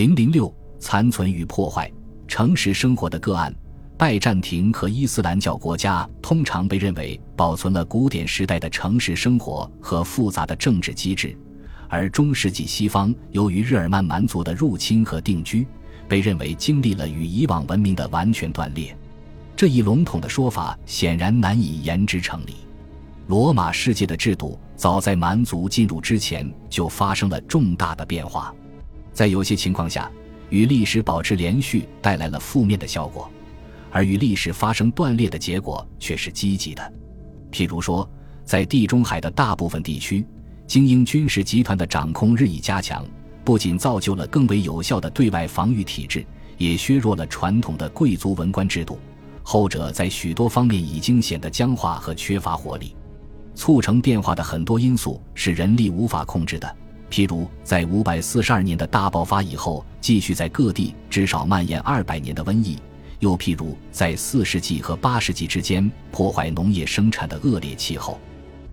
零零六残存与破坏城市生活的个案。拜占庭和伊斯兰教国家通常被认为保存了古典时代的城市生活和复杂的政治机制，而中世纪西方由于日耳曼蛮族的入侵和定居，被认为经历了与以往文明的完全断裂。这一笼统的说法显然难以言之成理。罗马世界的制度早在蛮族进入之前就发生了重大的变化，在有些情况下，与历史保持连续带来了负面的效果。而与历史发生断裂的结果却是积极的，譬如说，在地中海的大部分地区，精英军事集团的掌控日益加强，不仅造就了更为有效的对外防御体制，也削弱了传统的贵族文官制度。后者在许多方面已经显得僵化和缺乏活力。促成变化的很多因素是人力无法控制的，譬如在五百四十二年的大爆发以后，继续在各地至少蔓延二百年的瘟疫。又譬如，在四世纪和八世纪之间破坏农业生产的恶劣气候，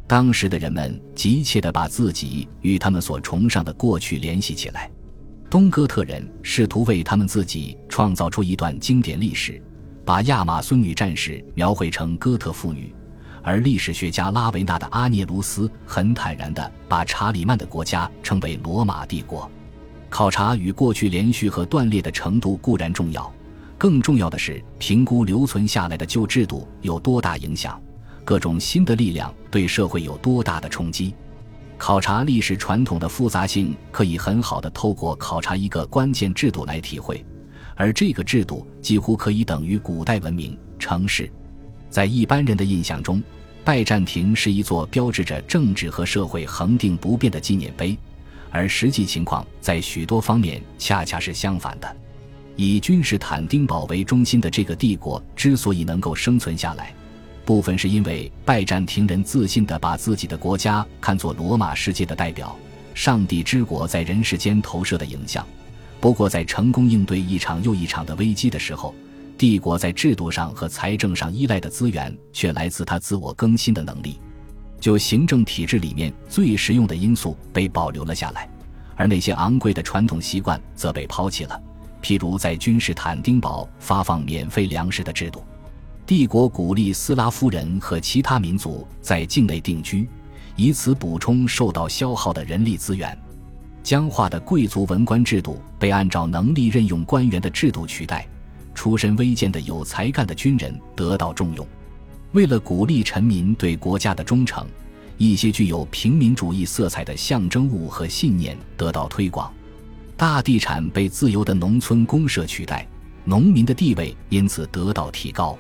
当时的人们急切地把自己与他们所崇尚的过去联系起来。东哥特人试图为他们自己创造出一段经典历史，把亚马孙女战士描绘成哥特妇女，而历史学家拉维纳的阿涅卢斯很坦然地把查理曼的国家称为罗马帝国。考察与过去连续和断裂的程度固然重要。更重要的是，评估留存下来的旧制度有多大影响，各种新的力量对社会有多大的冲击。考察历史传统的复杂性，可以很好的透过考察一个关键制度来体会，而这个制度几乎可以等于古代文明城市。在一般人的印象中，拜占庭是一座标志着政治和社会恒定不变的纪念碑，而实际情况在许多方面恰恰是相反的。以君士坦丁堡为中心的这个帝国之所以能够生存下来，部分是因为拜占庭人自信地把自己的国家看作罗马世界的代表，上帝之国在人世间投射的影像。不过，在成功应对一场又一场的危机的时候，帝国在制度上和财政上依赖的资源却来自他自我更新的能力。就行政体制里面最实用的因素被保留了下来，而那些昂贵的传统习惯则被抛弃了。譬如在君士坦丁堡发放免费粮食的制度，帝国鼓励斯拉夫人和其他民族在境内定居，以此补充受到消耗的人力资源。僵化的贵族文官制度被按照能力任用官员的制度取代，出身微贱的有才干的军人得到重用。为了鼓励臣民对国家的忠诚，一些具有平民主义色彩的象征物和信念得到推广。大地产被自由的农村公社取代，农民的地位因此得到提高。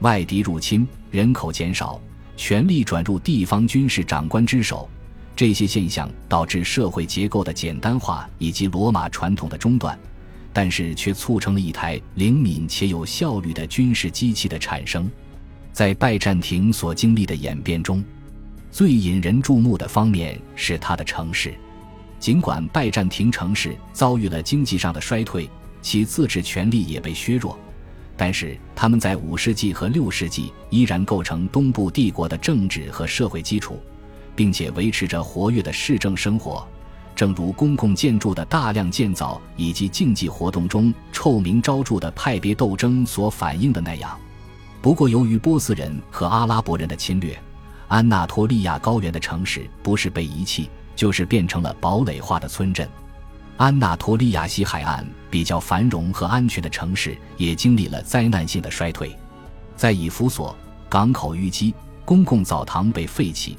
外敌入侵，人口减少，权力转入地方军事长官之手，这些现象导致社会结构的简单化以及罗马传统的中断，但是却促成了一台灵敏且有效率的军事机器的产生。在拜占庭所经历的演变中，最引人注目的方面是它的城市。尽管拜占庭城市遭遇了经济上的衰退，其自治权力也被削弱，但是他们在五世纪和六世纪依然构成东部帝国的政治和社会基础，并且维持着活跃的市政生活。正如公共建筑的大量建造以及竞技活动中臭名昭著的派别斗争所反映的那样。不过，由于波斯人和阿拉伯人的侵略，安纳托利亚高原的城市不是被遗弃。就是变成了堡垒化的村镇，安纳托利亚西海岸比较繁荣和安全的城市也经历了灾难性的衰退，在以弗所，港口淤积，公共澡堂被废弃，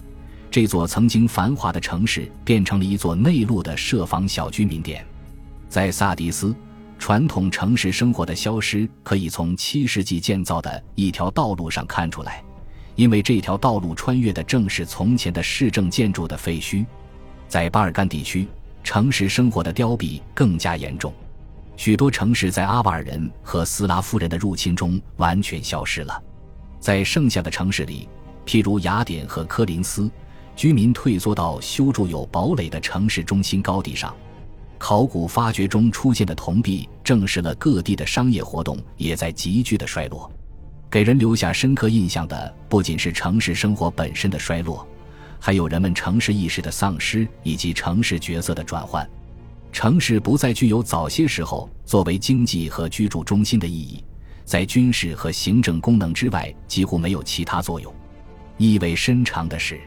这座曾经繁华的城市变成了一座内陆的设防小居民点。在萨迪斯，传统城市生活的消失可以从七世纪建造的一条道路上看出来，因为这条道路穿越的正是从前的市政建筑的废墟。在巴尔干地区，城市生活的凋敝更加严重，许多城市在阿瓦尔人和斯拉夫人的入侵中完全消失了。在剩下的城市里，譬如雅典和科林斯，居民退缩到修筑有堡垒的城市中心高地上。考古发掘中出现的铜币证实了各地的商业活动也在急剧的衰落。给人留下深刻印象的不仅是城市生活本身的衰落。还有人们城市意识的丧失以及城市角色的转换。城市不再具有早些时候作为经济和居住中心的意义，在军事和行政功能之外几乎没有其他作用。意味深长的是，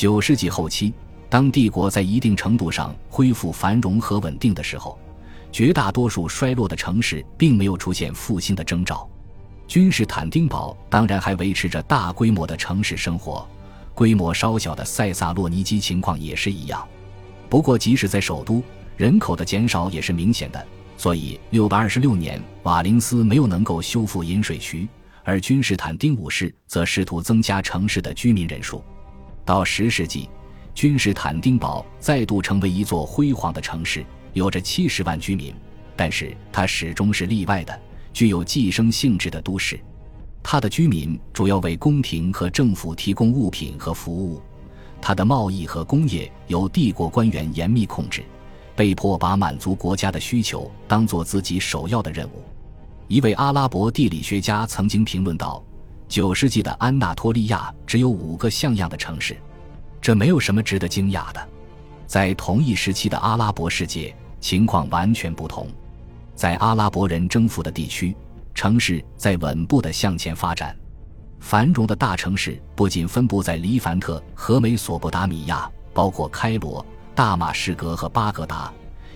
九世纪后期，当帝国在一定程度上恢复繁荣和稳定的时候，绝大多数衰落的城市并没有出现复兴的征兆。君士坦丁堡当然还维持着大规模的城市生活，规模稍小的塞萨洛尼基情况也是一样。不过，即使在首都，人口的减少也是明显的。所以，六百二十六年，瓦林斯没有能够修复引水渠。而君士坦丁五世则试图增加城市的居民人数。到十世纪，君士坦丁堡再度成为一座辉煌的城市，有着七十万居民。但是它始终是例外的，具有寄生性质的都市。它的居民主要为宫廷和政府提供物品和服务，它的贸易和工业由帝国官员严密控制，被迫把满足国家的需求当做自己首要的任务。一位阿拉伯地理学家曾经评论道：“九世纪的安纳托利亚只有五个像样的城市，这没有什么值得惊讶的。在同一时期的阿拉伯世界，情况完全不同。在阿拉伯人征服的地区，城市在稳步的向前发展。繁荣的大城市不仅分布在黎凡特和美索不达米亚，包括开罗、大马士革和巴格达。”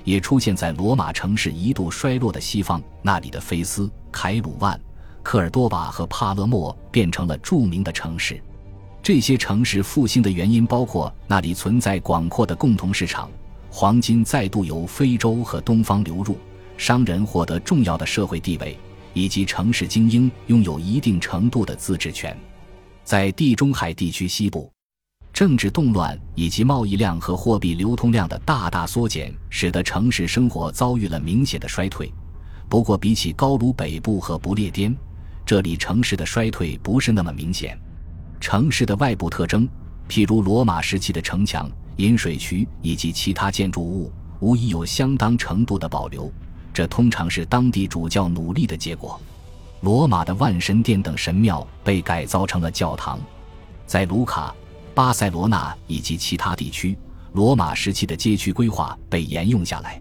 也出现在罗马城市一度衰落的西方，那里的菲斯、凯鲁万、科尔多瓦和帕勒莫变成了著名的城市。这些城市复兴的原因包括那里存在广阔的共同市场，黄金再度由非洲和东方流入，商人获得重要的社会地位，以及城市精英拥有一定程度的自治权。在地中海地区西部。政治动乱以及贸易量和货币流通量的大大缩减，使得城市生活遭遇了明显的衰退。不过，比起高卢北部和不列颠，这里城市的衰退不是那么明显。城市的外部特征，譬如罗马时期的城墙、引水渠以及其他建筑物，无疑有相当程度的保留。这通常是当地主教努力的结果。罗马的万神殿等神庙被改造成了教堂，在卢卡。巴塞罗那以及其他地区，罗马时期的街区规划被沿用下来。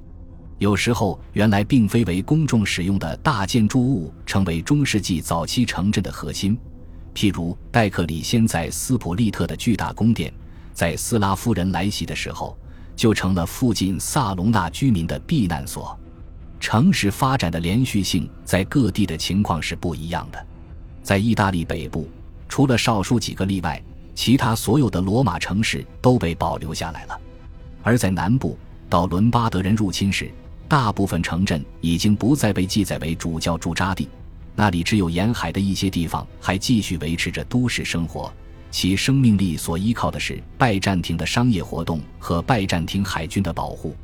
有时候，原来并非为公众使用的大建筑物成为中世纪早期城镇的核心。譬如戴克里先在斯普利特的巨大宫殿，在斯拉夫人来袭的时候，就成了附近萨隆纳居民的避难所。城市发展的连续性在各地的情况是不一样的。在意大利北部，除了少数几个例外。其他所有的罗马城市都被保留下来了，而在南部，到伦巴德人入侵时，大部分城镇已经不再被记载为主教驻扎地，那里只有沿海的一些地方还继续维持着都市生活，其生命力所依靠的是拜占庭的商业活动和拜占庭海军的保护。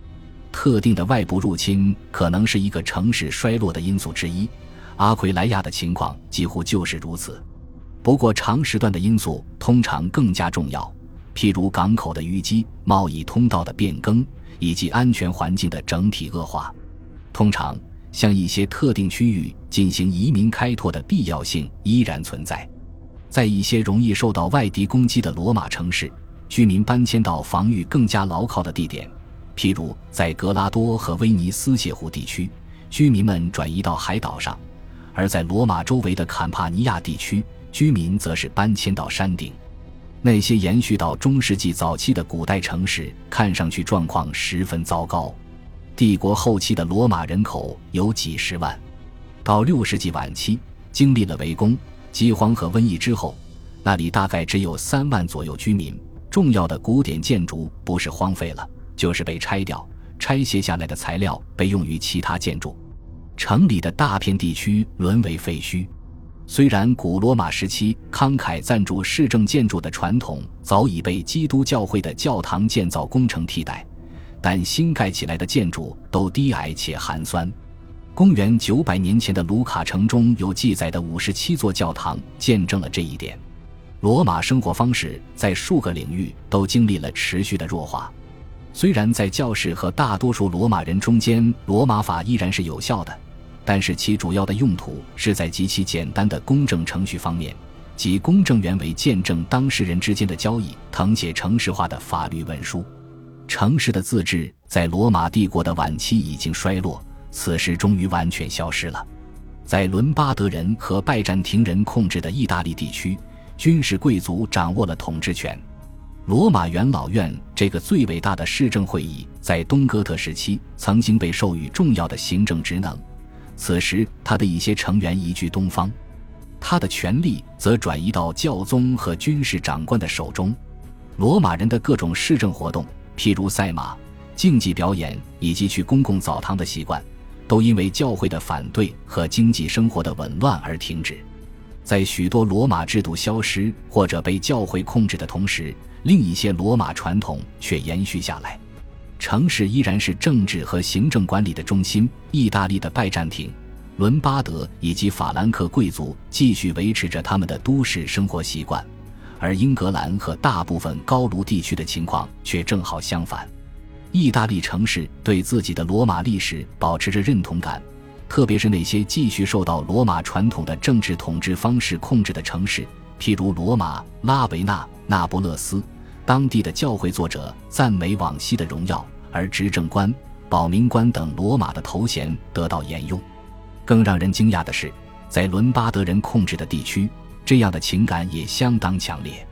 特定的外部入侵可能是一个城市衰落的因素之一，阿奎莱亚的情况几乎就是如此。不过，长时段的因素通常更加重要，譬如港口的淤积、贸易通道的变更以及安全环境的整体恶化。通常，向一些特定区域进行移民开拓的必要性依然存在。在一些容易受到外敌攻击的罗马城市，居民搬迁到防御更加牢靠的地点，譬如在格拉多和威尼斯泻湖地区，居民们转移到海岛上；而在罗马周围的坎帕尼亚地区。居民则是搬迁到山顶，那些延续到中世纪早期的古代城市看上去状况十分糟糕。帝国后期的罗马人口有几十万，到六世纪晚期，经历了围攻、饥荒和瘟疫之后，那里大概只有三万左右居民。重要的古典建筑不是荒废了，就是被拆掉，拆卸下来的材料被用于其他建筑，城里的大片地区沦为废墟。虽然古罗马时期慷慨赞助市政建筑的传统早已被基督教会的教堂建造工程替代，但新盖起来的建筑都低矮且寒酸。公元九百年前的卢卡城中有记载的五十七座教堂见证了这一点。罗马生活方式在数个领域都经历了持续的弱化。虽然在教士和大多数罗马人中间，罗马法依然是有效的。但是其主要的用途是在极其简单的公证程序方面，即公证员为见证当事人之间的交易，誊写城市化的法律文书。城市的自治在罗马帝国的晚期已经衰落，此时终于完全消失了。在伦巴德人和拜占庭人控制的意大利地区，军事贵族掌握了统治权。罗马元老院这个最伟大的市政会议，在东哥特时期曾经被授予重要的行政职能。此时，他的一些成员移居东方，他的权力则转移到教宗和军事长官的手中。罗马人的各种市政活动，譬如赛马、竞技表演以及去公共澡堂的习惯，都因为教会的反对和经济生活的紊乱而停止。在许多罗马制度消失或者被教会控制的同时，另一些罗马传统却延续下来。城市依然是政治和行政管理的中心。意大利的拜占庭、伦巴德以及法兰克贵族继续维持着他们的都市生活习惯，而英格兰和大部分高卢地区的情况却正好相反。意大利城市对自己的罗马历史保持着认同感。特别是那些继续受到罗马传统的政治统治方式控制的城市，譬如罗马、拉维纳、那不勒斯，当地的教会作者赞美往昔的荣耀，而执政官、保民官等罗马的头衔得到沿用。更让人惊讶的是，在伦巴德人控制的地区，这样的情感也相当强烈。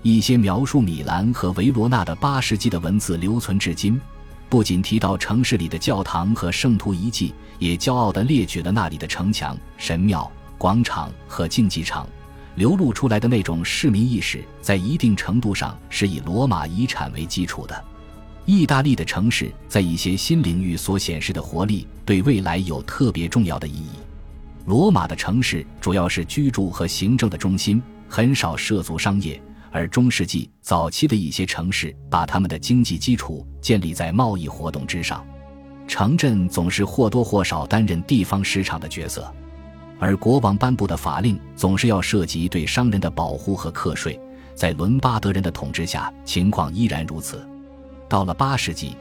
一些描述米兰和维罗纳的八世纪的文字留存至今。不仅提到城市里的教堂和圣徒遗迹，也骄傲地列举了那里的城墙、神庙、广场和竞技场。流露出来的那种市民意识，在一定程度上是以罗马遗产为基础的。意大利的城市在一些新领域所显示的活力，对未来有特别重要的意义。罗马的城市主要是居住和行政的中心，很少涉足商业。而中世纪早期的一些城市把他们的经济基础建立在贸易活动之上，城镇总是或多或少担任地方市场的角色，而国王颁布的法令总是要涉及对商人的保护和课税。在伦巴德人的统治下，情况依然如此。到了八世纪，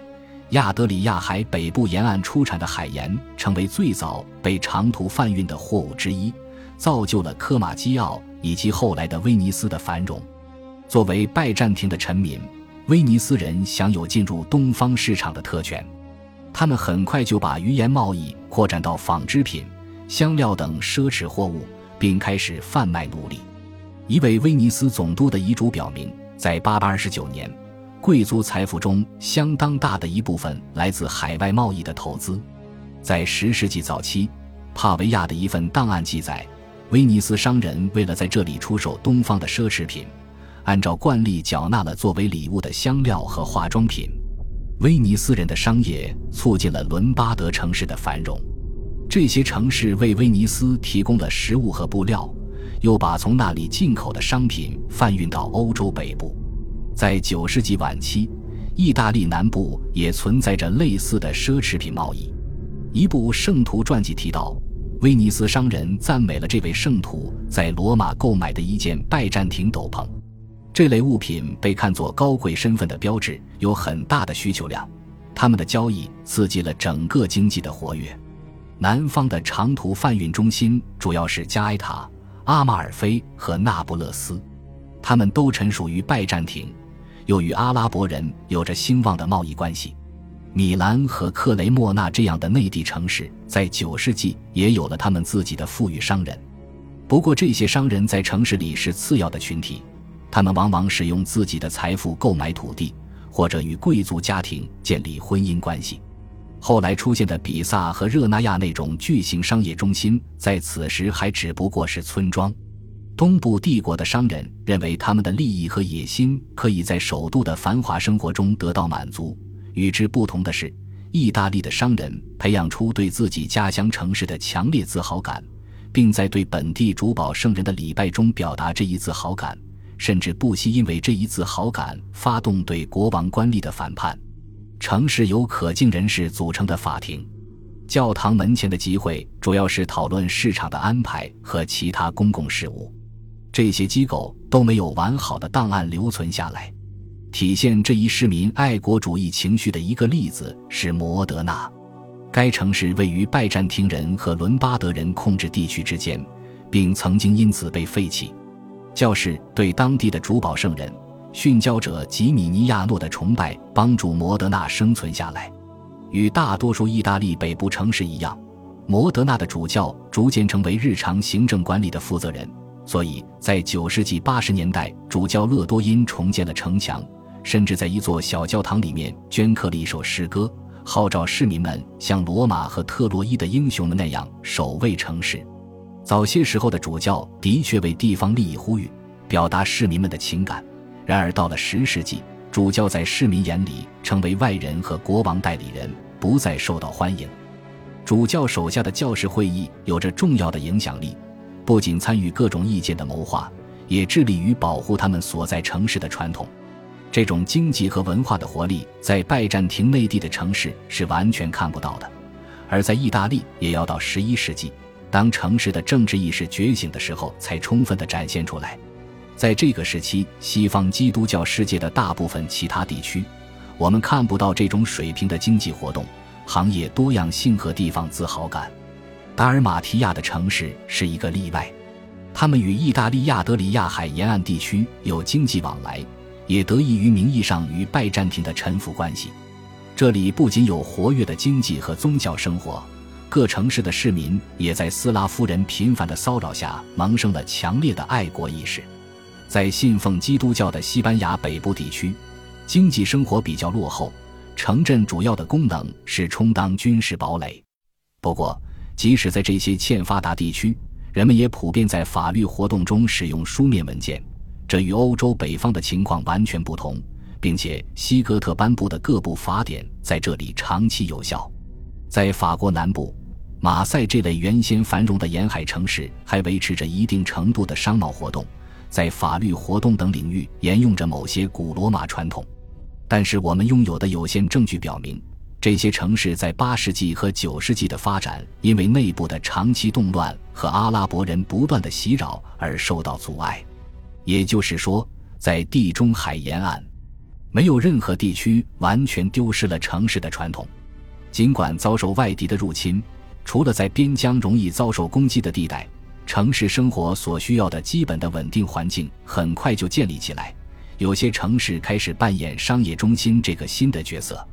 亚德里亚海北部沿岸出产的海盐成为最早被长途贩运的货物之一，造就了科马基奥以及后来的威尼斯的繁荣。作为拜占庭的臣民，威尼斯人享有进入东方市场的特权。他们很快就把鱼盐贸易扩展到纺织品、香料等奢侈货物，并开始贩卖奴隶。一位威尼斯总督的遗嘱表明，在829年，贵族财富中相当大的一部分来自海外贸易的投资。在十世纪早期，帕维亚的一份档案记载，威尼斯商人为了在这里出售东方的奢侈品。按照惯例缴纳了作为礼物的香料和化妆品。威尼斯人的商业促进了伦巴德城市的繁荣。这些城市为威尼斯提供了食物和布料，又把从那里进口的商品贩运到欧洲北部。在九世纪晚期，意大利南部也存在着类似的奢侈品贸易。一部圣徒传记提到，威尼斯商人赞美了这位圣徒在罗马购买的一件拜占庭斗篷。这类物品被看作高贵身份的标志，有很大的需求量。他们的交易刺激了整个经济的活跃。南方的长途贩运中心主要是加埃塔、阿马尔菲和那不勒斯，他们都臣属于拜占庭，又与阿拉伯人有着兴旺的贸易关系。米兰和克雷莫纳这样的内地城市在九世纪也有了他们自己的富裕商人，不过这些商人在城市里是次要的群体。他们往往使用自己的财富购买土地，或者与贵族家庭建立婚姻关系。后来出现的比萨和热那亚那种巨型商业中心，在此时还只不过是村庄。东部帝国的商人认为，他们的利益和野心可以在首都的繁华生活中得到满足。与之不同的是，意大利的商人培养出对自己家乡城市的强烈自豪感，并在对本地主保圣人的礼拜中表达这一自豪感。甚至不惜因为这一自豪感发动对国王官吏的反叛。城市由可敬人士组成的法庭，教堂门前的集会主要是讨论市场的安排和其他公共事务。这些机构都没有完好的档案留存下来。体现这一市民爱国主义情绪的一个例子是摩德纳。该城市位于拜占庭人和伦巴德人控制地区之间，并曾经因此被废弃。教士对当地的主保圣人，殉教者吉米尼亚诺的崇拜帮助摩德纳生存下来。与大多数意大利北部城市一样，摩德纳的主教逐渐成为日常行政管理的负责人。所以在九世纪八十年代，主教勒多因重建了城墙，甚至在一座小教堂里面镌刻了一首诗歌，号召市民们像罗马和特洛伊的英雄们那样守卫城市。早些时候的主教的确为地方利益呼吁，表达市民们的情感。然而到了十世纪，主教在市民眼里成为外人和国王代理人，不再受到欢迎。主教手下的教士会议有着重要的影响力。不仅参与各种意见的谋划，也致力于保护他们所在城市的传统。这种经济和文化的活力，在拜占庭内地的城市是完全看不到的。而在意大利，也要到十一世纪，当城市的政治意识觉醒的时候，才充分的展现出来。在这个时期，西方基督教世界的大部分其他地区，我们看不到这种水平的经济活动、行业多样性和地方自豪感。达尔马提亚的城市是一个例外，他们与意大利亚德里亚海沿岸地区有经济往来，也得益于名义上与拜占庭的臣服关系。这里不仅有活跃的经济和宗教生活，各城市的市民也在斯拉夫人频繁的骚扰下萌生了强烈的爱国意识。在信奉基督教的西班牙北部地区，经济生活比较落后，城镇主要的功能是充当军事堡垒。不过，即使在这些欠发达地区，人们也普遍在法律活动中使用书面文件，这与欧洲北方的情况完全不同，并且西哥特颁布的各部法典在这里长期有效。在法国南部，马赛这类原先繁荣的沿海城市还维持着一定程度的商贸活动，在法律活动等领域沿用着某些古罗马传统，但是我们拥有的有限证据表明。这些城市在八世纪和九世纪的发展，因为内部的长期动乱和阿拉伯人不断的袭扰而受到阻碍。也就是说，在地中海沿岸，没有任何地区完全丢失了城市的传统。尽管遭受外敌的入侵，除了在边疆容易遭受攻击的地带，城市生活所需要的基本的稳定环境很快就建立起来。有些城市开始扮演商业中心这个新的角色。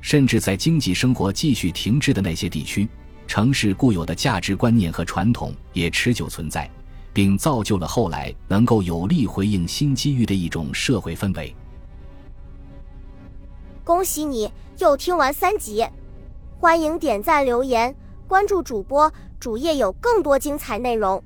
甚至在经济生活继续停滞的那些地区，城市固有的价值观念和传统也持久存在，并造就了后来能够有力回应新机遇的一种社会氛围。恭喜你又听完三集，欢迎点赞、留言、关注主播，主页有更多精彩内容。